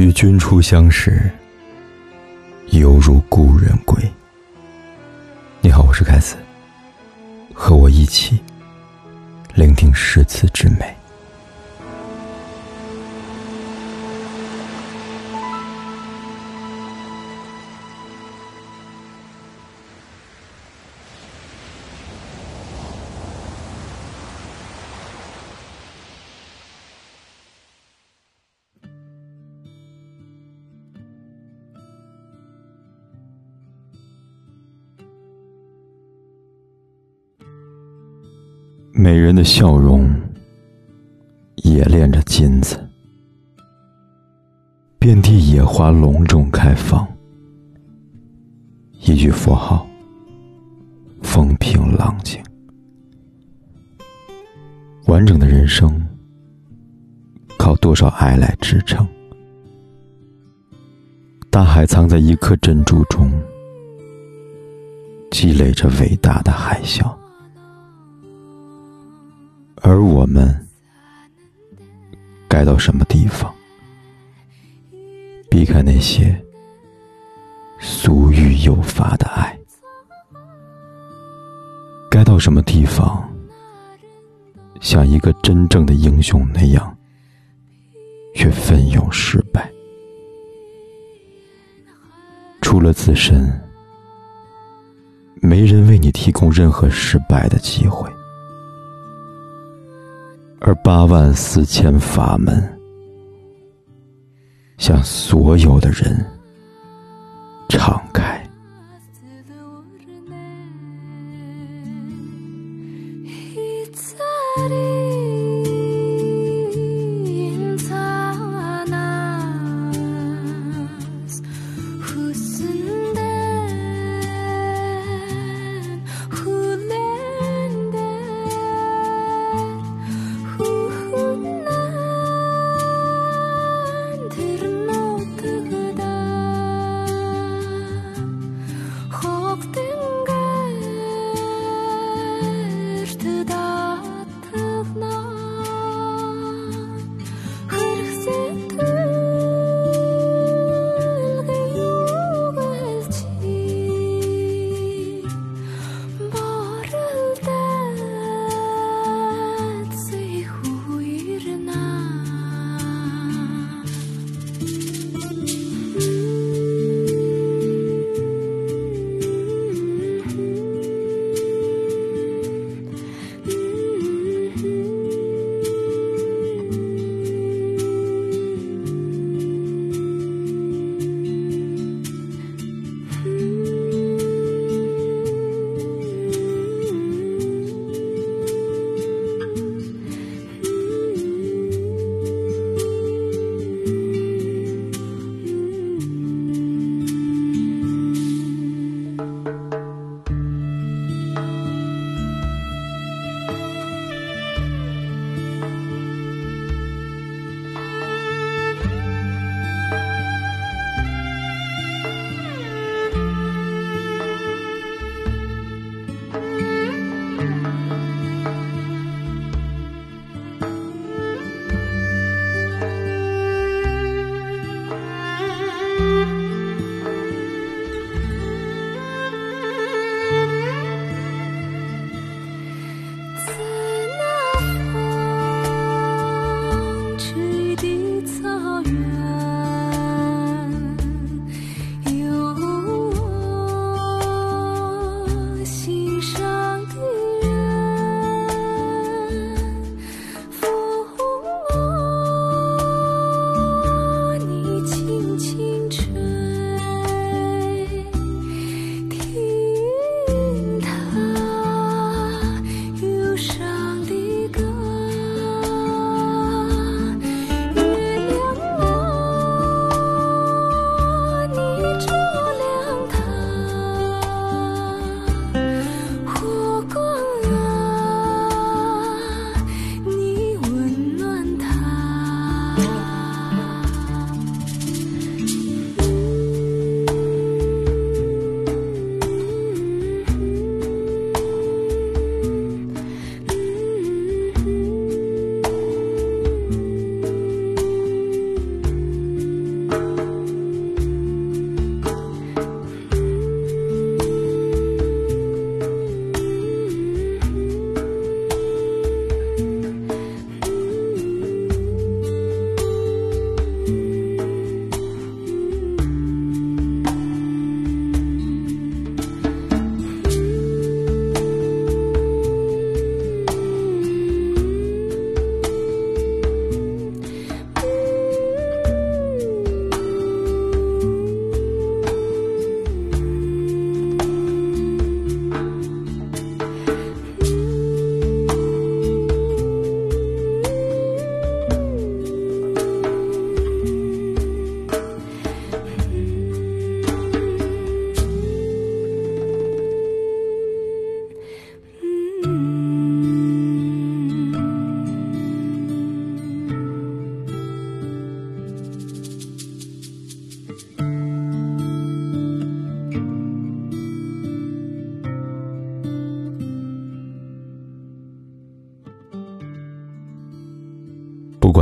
与君初相识，犹如故人归。你好，我是凯斯，和我一起聆听诗词之美。美人的笑容也炼着金子，遍地野花隆重开放。一句佛号，风平浪静。完整的人生，靠多少爱来支撑？大海藏在一颗珍珠中，积累着伟大的海啸。而我们该到什么地方，避开那些俗欲诱发的爱？该到什么地方，像一个真正的英雄那样，去奋勇失败？除了自身，没人为你提供任何失败的机会。而八万四千法门，向所有的人敞开。